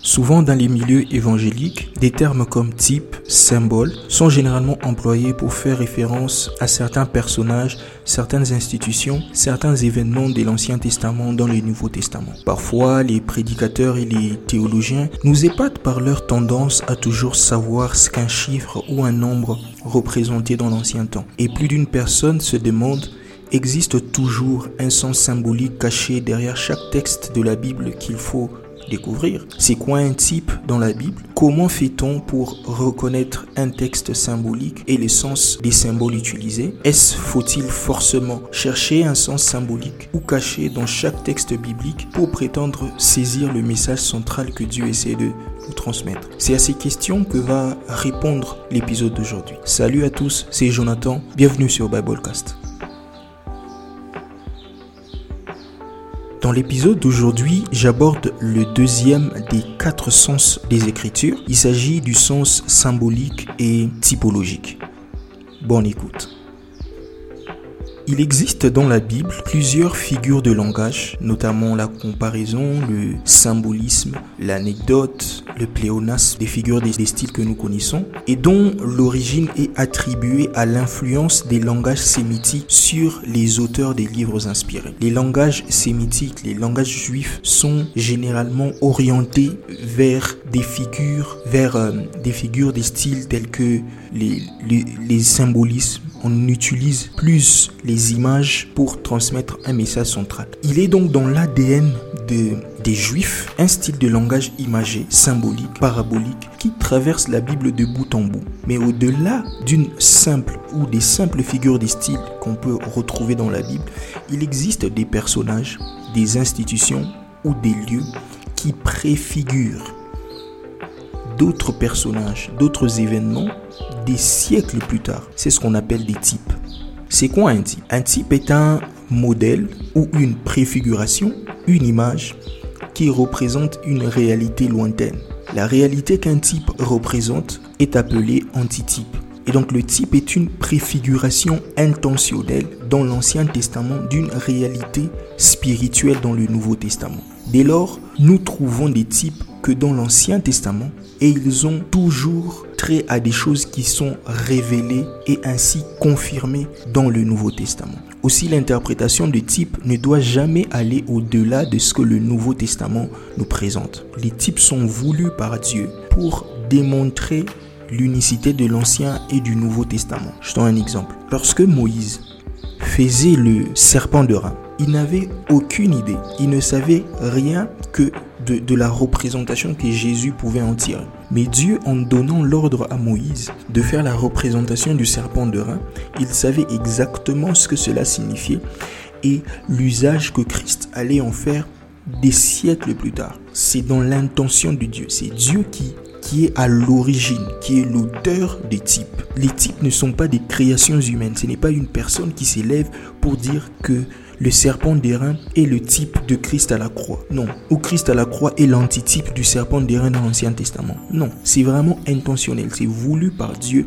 Souvent dans les milieux évangéliques, des termes comme type, symbole sont généralement employés pour faire référence à certains personnages, certaines institutions, certains événements de l'Ancien Testament dans le Nouveau Testament. Parfois, les prédicateurs et les théologiens nous épatent par leur tendance à toujours savoir ce qu'un chiffre ou un nombre représentait dans l'ancien temps. Et plus d'une personne se demande existe toujours un sens symbolique caché derrière chaque texte de la Bible qu'il faut découvrir. C'est quoi un type dans la Bible? Comment fait-on pour reconnaître un texte symbolique et le sens des symboles utilisés? Est-ce faut-il forcément chercher un sens symbolique ou caché dans chaque texte biblique pour prétendre saisir le message central que Dieu essaie de nous transmettre? C'est à ces questions que va répondre l'épisode d'aujourd'hui. Salut à tous, c'est Jonathan, bienvenue sur Biblecast. Dans l'épisode d'aujourd'hui, j'aborde le deuxième des quatre sens des Écritures. Il s'agit du sens symbolique et typologique. Bonne écoute. Il existe dans la Bible plusieurs figures de langage, notamment la comparaison, le symbolisme, l'anecdote, le pléonasme, des figures des, styles que nous connaissons, et dont l'origine est attribuée à l'influence des langages sémitiques sur les auteurs des livres inspirés. Les langages sémitiques, les langages juifs sont généralement orientés vers des figures, vers euh, des figures des styles tels que les, symbolismes, on utilise plus les images pour transmettre un message central. Il est donc dans l'ADN de, des juifs un style de langage imagé, symbolique, parabolique, qui traverse la Bible de bout en bout. Mais au-delà d'une simple ou des simples figures des styles qu'on peut retrouver dans la Bible, il existe des personnages, des institutions ou des lieux qui préfigurent d'autres personnages, d'autres événements des siècles plus tard. C'est ce qu'on appelle des types. C'est quoi un type? Un type est un modèle ou une préfiguration, une image qui représente une réalité lointaine. La réalité qu'un type représente est appelée antitype. Et donc le type est une préfiguration intentionnelle dans l'Ancien Testament d'une réalité spirituelle dans le Nouveau Testament. Dès lors, nous trouvons des types que dans l'Ancien Testament et ils ont toujours trait à des choses qui sont révélées et ainsi confirmées dans le Nouveau Testament. Aussi, l'interprétation de types ne doit jamais aller au-delà de ce que le Nouveau Testament nous présente. Les types sont voulus par Dieu pour démontrer l'unicité de l'Ancien et du Nouveau Testament. Je donne un exemple. Lorsque Moïse faisait le serpent de rein, il n'avait aucune idée, il ne savait rien que de, la représentation que Jésus pouvait en tirer. Mais Dieu, en donnant l'ordre à Moïse de faire la représentation du serpent de rein, il savait exactement ce que cela signifiait et l'usage que Christ allait en faire des siècles plus tard. C'est dans l'intention de Dieu. C'est Dieu qui qui est à l'origine, qui est l'auteur des types. Les types ne sont pas des créations humaines. Ce n'est pas une personne qui s'élève pour dire que le serpent d'airain est le type de Christ à la croix. Non. Ou Christ à la croix est l'antitype du serpent d'airain dans l'Ancien Testament. Non. C'est vraiment intentionnel. C'est voulu par Dieu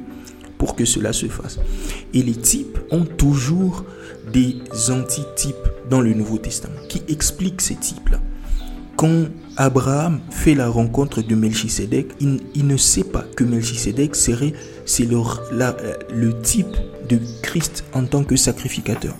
pour que cela se fasse. Et les types ont toujours des antitypes dans le Nouveau Testament qui expliquent ces types-là? Quand Abraham fait la rencontre de Melchisedec, il, ne sait pas que Melchisedec serait c'est le, le type de Christ en tant que sacrificateur.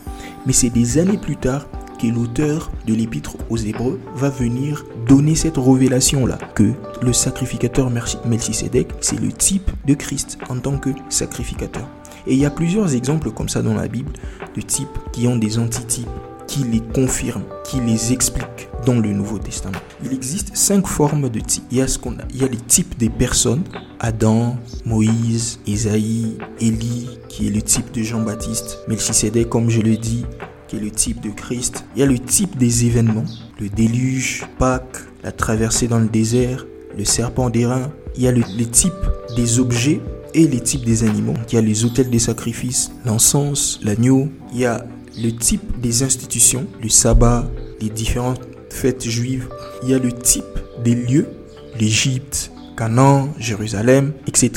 Mais c'est des années plus tard que l'auteur de l'épître aux Hébreux va venir donner cette révélation-là, que le sacrificateur Melchisedec, c'est le type de Christ en tant que sacrificateur. Et il y a plusieurs exemples comme ça dans la Bible, de types qui ont des antitypes, qui les confirment, qui les expliquent dans le Nouveau Testament. Il existe cinq formes de types. Il y a, ce qu'on a, il y a les types des personnes, Adam, Moïse, Isaïe, Élie, qui est le type de Jean-Baptiste, Melchisedec, comme je le dis, qui est le type de Christ. Il y a le type des événements, le déluge, Pâques, la traversée dans le désert, le serpent d'airain. Il y a le, le type des objets et les types des animaux. Il y a les autels des sacrifices, l'encens, l'agneau. Il y a le type des institutions, le sabbat, les différentes fêtes juives. Il y a le type des lieux, l'Égypte, Canaan, Jérusalem, etc.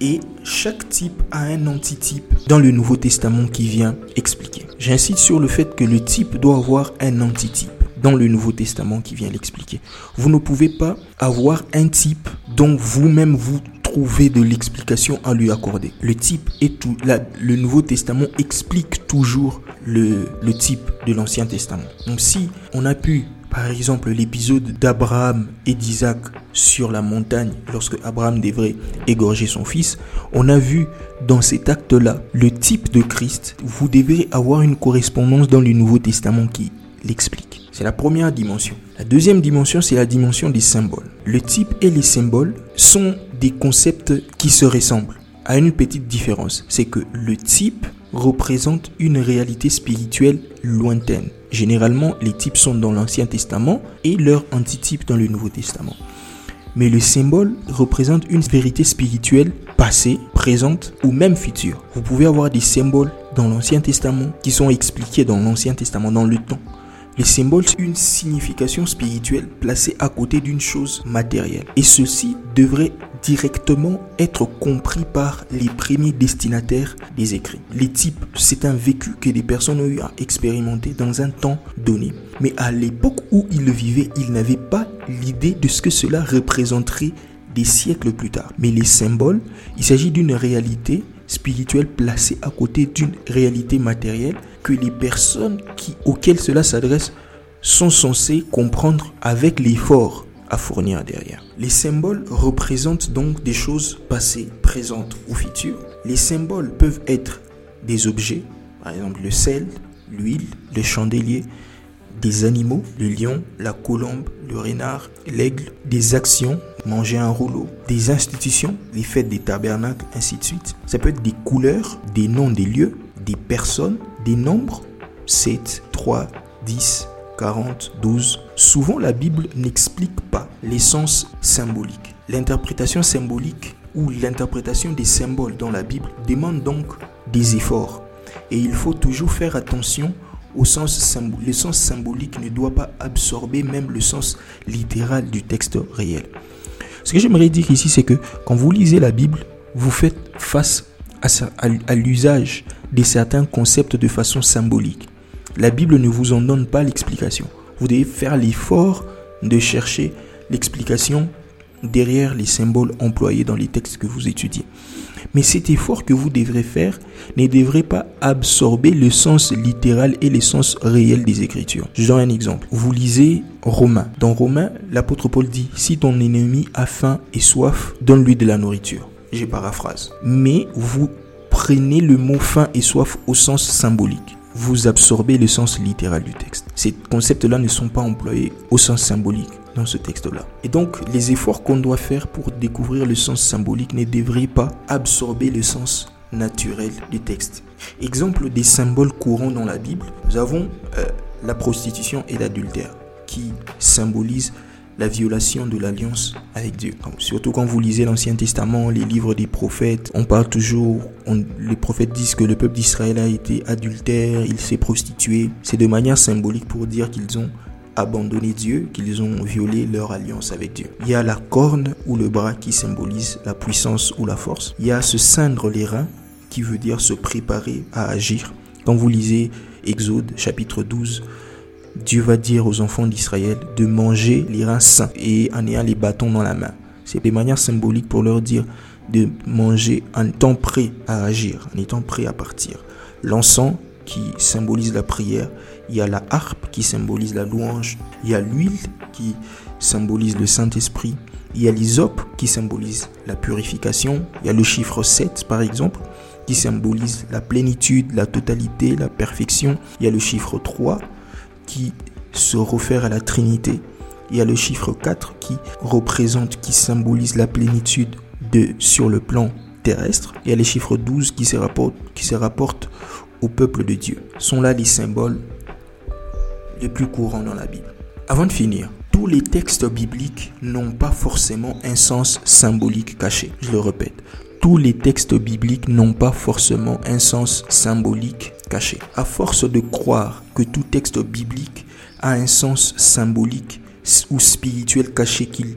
Et chaque type a un antitype dans le Nouveau Testament qui vient expliquer. J'insiste sur le fait que le type doit avoir un antitype. dans le Nouveau Testament qui vient l'expliquer. Vous ne pouvez pas avoir un type dont vous-même vous trouvez de l'explication à lui accorder. Le type est tout. le Nouveau Testament explique toujours le, le type de l'Ancien Testament. Donc si on a pu par exemple, l'épisode d'Abraham et d'Isaac sur la montagne, lorsque Abraham devrait égorger son fils, on a vu dans cet acte-là le type de Christ. Vous devez avoir une correspondance dans le Nouveau Testament qui l'explique. C'est la première dimension. La deuxième dimension, c'est la dimension des symboles. Le type et les symboles sont des concepts qui se ressemblent, à une petite différence. C'est que le type représente une réalité spirituelle lointaine. Généralement, les types sont dans l'Ancien Testament et leur antitype dans le Nouveau Testament. Mais le symbole représente une vérité spirituelle passée, présente ou même future. Vous pouvez avoir des symboles dans l'Ancien Testament qui sont expliqués dans l'Ancien Testament dans le temps. Les symboles ont une signification spirituelle placée à côté d'une chose matérielle. Et ceci devrait directement être compris par les premiers destinataires des écrits. Les types, c'est un vécu que des personnes ont eu à expérimenter dans un temps donné. Mais à l'époque où ils le vivaient, ils n'avaient pas l'idée de ce que cela représenterait des siècles plus tard. Mais les symboles, il s'agit d'une réalité spirituelle placée à côté d'une réalité matérielle que les personnes qui, auxquelles cela s'adresse sont censées comprendre avec l'effort à fournir derrière. Les symboles représentent donc des choses passées, présentes ou futures. Les symboles peuvent être des objets, par exemple le sel, l'huile, le chandelier, des animaux, le lion, la colombe, le renard, l'aigle, des actions, manger un rouleau, des institutions, les fêtes des tabernacles, ainsi de suite. Ça peut être des couleurs, des noms des lieux, des personnes, des nombres? 7, 3, 10, 40, 12. Souvent, la Bible n'explique pas l'essence symbolique. L'interprétation symbolique ou l'interprétation des symboles dans la Bible demande donc des efforts. Et il faut toujours faire attention au sens symbolique. Le sens symbolique ne doit pas absorber même le sens littéral du texte réel. Ce que j'aimerais dire ici, c'est que quand vous lisez la Bible, vous faites face à, l'usage de certains concepts de façon symbolique. La Bible ne vous en donne pas l'explication. Vous devez faire l'effort de chercher l'explication derrière les symboles employés dans les textes que vous étudiez. Mais cet effort que vous devrez faire ne devrait pas absorber le sens littéral et le sens réel des Écritures. Je donne un exemple. Vous lisez Romains. Dans Romains, l'apôtre Paul dit, si ton ennemi a faim et soif, donne-lui de la nourriture j'ai paraphrase. Mais vous prenez le mot faim et soif au sens symbolique. Vous absorbez le sens littéral du texte. Ces concepts-là ne sont pas employés au sens symbolique dans ce texte-là. Et donc, les efforts qu'on doit faire pour découvrir le sens symbolique ne devraient pas absorber le sens naturel du texte. Exemple des symboles courants dans la Bible, nous avons euh, la prostitution et l'adultère qui symbolisent la violation de l'alliance avec Dieu. Surtout quand vous lisez l'Ancien Testament, les livres des prophètes, on parle toujours, les prophètes disent que le peuple d'Israël a été adultère, il s'est prostitué. C'est de manière symbolique pour dire qu'ils ont abandonné Dieu, qu'ils ont violé leur alliance avec Dieu. Il y a la corne ou le bras qui symbolise la puissance ou la force. Il y a se ceindre les reins qui veut dire se préparer à agir. Quand vous lisez Exode chapitre 12, Dieu va dire aux enfants d'Israël de manger les reins sains et en ayant les bâtons dans la main. C'est des manières symboliques pour leur dire de manger en étant prêt à agir, en étant prêt à partir. L'encens qui symbolise la prière, il y a la harpe qui symbolise la louange, il y a l'huile qui symbolise le Saint-Esprit, il y a l'hysope qui symbolise la purification, il y a le chiffre 7 par exemple qui symbolise la plénitude, la totalité, la perfection, il y a le chiffre 3 qui se réfère à la Trinité. Il y a le chiffre 4 qui représente, qui symbolise la plénitude de, sur le plan terrestre. Il y a les chiffres 12 qui se rapportent, qui se rapportent au peuple de Dieu. sont là les symboles les plus courants dans la Bible. Avant de finir, tous les textes bibliques n'ont pas forcément un sens symbolique caché. Je le répète, tous les textes bibliques n'ont pas forcément un sens symbolique caché. À force de croire que tout texte biblique a un sens symbolique ou spirituel caché qu'il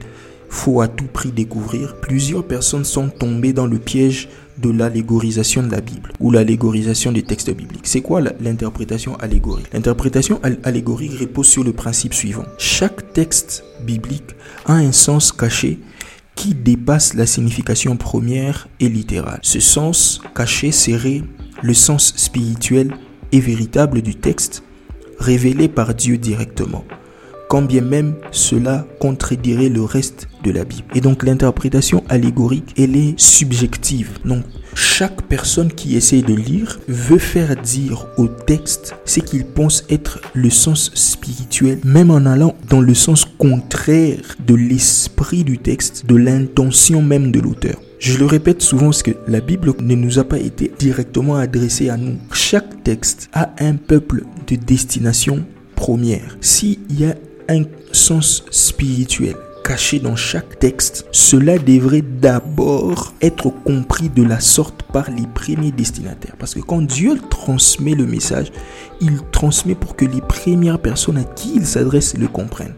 faut à tout prix découvrir, plusieurs personnes sont tombées dans le piège de l'allégorisation de la Bible ou l'allégorisation des textes bibliques. C'est quoi l'interprétation allégorique? L'interprétation allégorique repose sur le principe suivant. Chaque texte biblique a un sens caché qui dépasse la signification première et littérale. Ce sens caché serait le sens spirituel et véritable du texte révélé par Dieu directement quand bien même cela contredirait le reste de la Bible. Et donc l'interprétation allégorique, elle est subjective. Donc chaque personne qui essaie de lire veut faire dire au texte ce qu'il pense être le sens spirituel, même en allant dans le sens contraire de l'esprit du texte, de l'intention même de l'auteur. Je le répète souvent parce que la Bible ne nous a pas été directement adressée à nous. Chaque texte a un peuple de destination première. S'il y a un sens spirituel caché dans chaque texte, cela devrait d'abord être compris de la sorte par les premiers destinataires. Parce que quand Dieu transmet le message, il transmet pour que les premières personnes à qui il s'adresse le comprennent.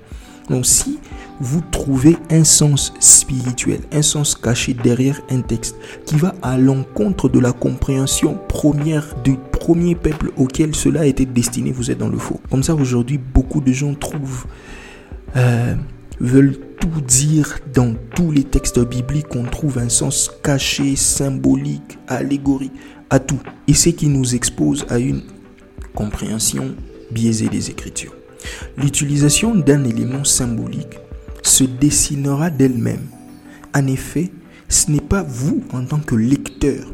Donc si vous trouvez un sens spirituel, un sens caché derrière un texte qui va à l'encontre de la compréhension première du premier peuple auquel cela été destiné, vous êtes dans le faux. Comme ça, aujourd'hui, beaucoup de gens trouvent, euh, veulent tout dire dans tous les textes bibliques, on trouve un sens caché, symbolique, allégorique, à tout. Et ce qui nous expose à une compréhension biaisée des Écritures. L'utilisation d'un élément symbolique se dessinera d'elle-même. En effet, ce n'est pas vous en tant que lecteur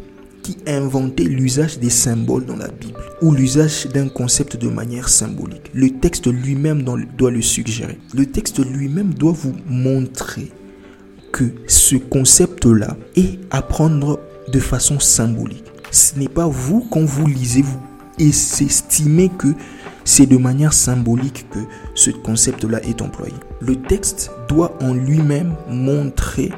qui inventez l'usage des symboles dans la Bible ou l'usage d'un concept de manière symbolique. Le texte lui-même doit le suggérer. Le texte lui-même doit vous montrer que ce concept-là est à prendre de façon symbolique. Ce n'est pas vous, quand vous lisez, vous et que c'est de manière symbolique que ce concept-là est employé. Le texte doit en lui-même montrer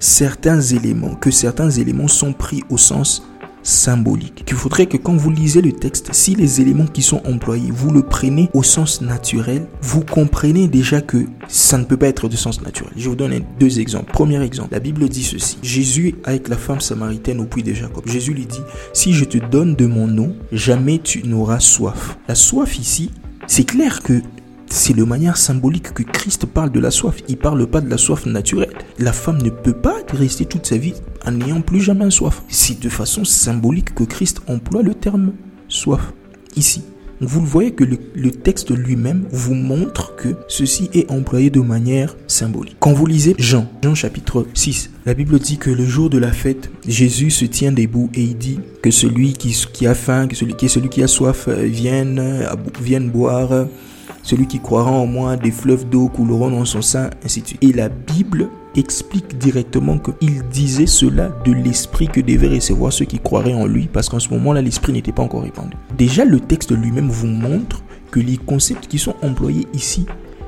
certains éléments, que certains éléments sont pris au sens symbolique. Il faudrait que quand vous lisez le texte, si les éléments qui sont employés, vous le prenez au sens naturel, vous comprenez déjà que ça ne peut pas être de sens naturel. Je vous donne deux exemples. Premier exemple, la Bible dit ceci. Jésus avec la femme samaritaine au puits de Jacob. Jésus lui dit, si je te donne de mon eau, jamais tu n'auras soif. La soif ici, c'est clair que c'est de manière symbolique que Christ parle de la soif. Il ne parle pas de la soif naturelle. La femme ne peut pas rester toute sa vie en n'ayant plus jamais soif. C'est de façon symbolique que Christ emploie le terme soif ici. Vous le voyez que le, texte lui-même vous montre que ceci est employé de manière symbolique. Quand vous lisez Jean, Jean chapitre 6, la Bible dit que le jour de la fête, Jésus se tient debout et il dit que celui qui, a faim, que celui qui, celui qui a soif euh, vienne, euh, vienne boire. Celui qui croira en moi, des fleuves d'eau couleront dans son sein, ainsi de suite. Et la Bible explique directement qu'il disait cela de l'esprit que devaient recevoir ceux qui croiraient en lui, parce qu'en ce moment-là, l'esprit n'était pas encore répandu. Déjà, le texte lui-même vous montre que les concepts qui sont employés ici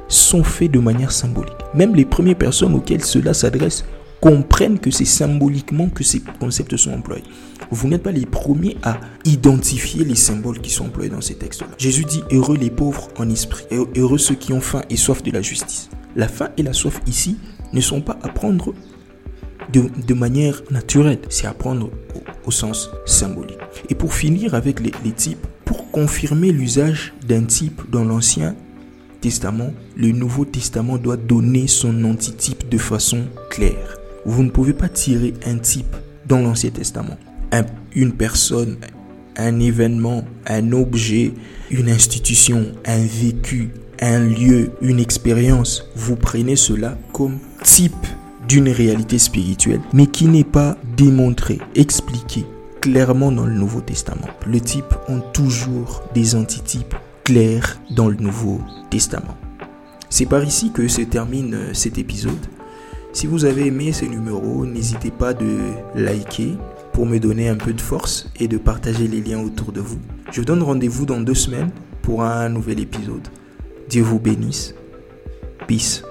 sont faits de manière symbolique. Même les premières personnes auxquelles cela s'adresse comprennent que c'est symboliquement que ces concepts sont employés. Vous n'êtes pas les premiers à identifier les symboles qui sont employés dans ces textes-là. Jésus dit heureux les pauvres en esprit, heureux ceux qui ont faim et soif de la justice. La faim et la soif ici ne sont pas à prendre de, manière naturelle, c'est à prendre au, sens symbolique. Et pour finir avec les, les types, pour confirmer l'usage d'un type dans l'Ancien Testament, le Nouveau Testament doit donner son antitype de façon claire. Vous ne pouvez pas tirer un type dans l'Ancien Testament. une personne, un événement, un objet, une institution, un vécu, un lieu, une expérience. Vous prenez cela comme type d'une réalité spirituelle, mais qui n'est pas démontré, expliqué clairement dans le Nouveau Testament. Les types ont toujours des antitypes clairs dans le Nouveau Testament. C'est par ici que se termine euh, cet épisode. Si vous avez aimé ce numéro, n'hésitez pas de liker pour me donner un peu de force et de partager les liens autour de vous. Je vous donne rendez-vous dans deux semaines pour un nouvel épisode. Dieu vous bénisse. Peace.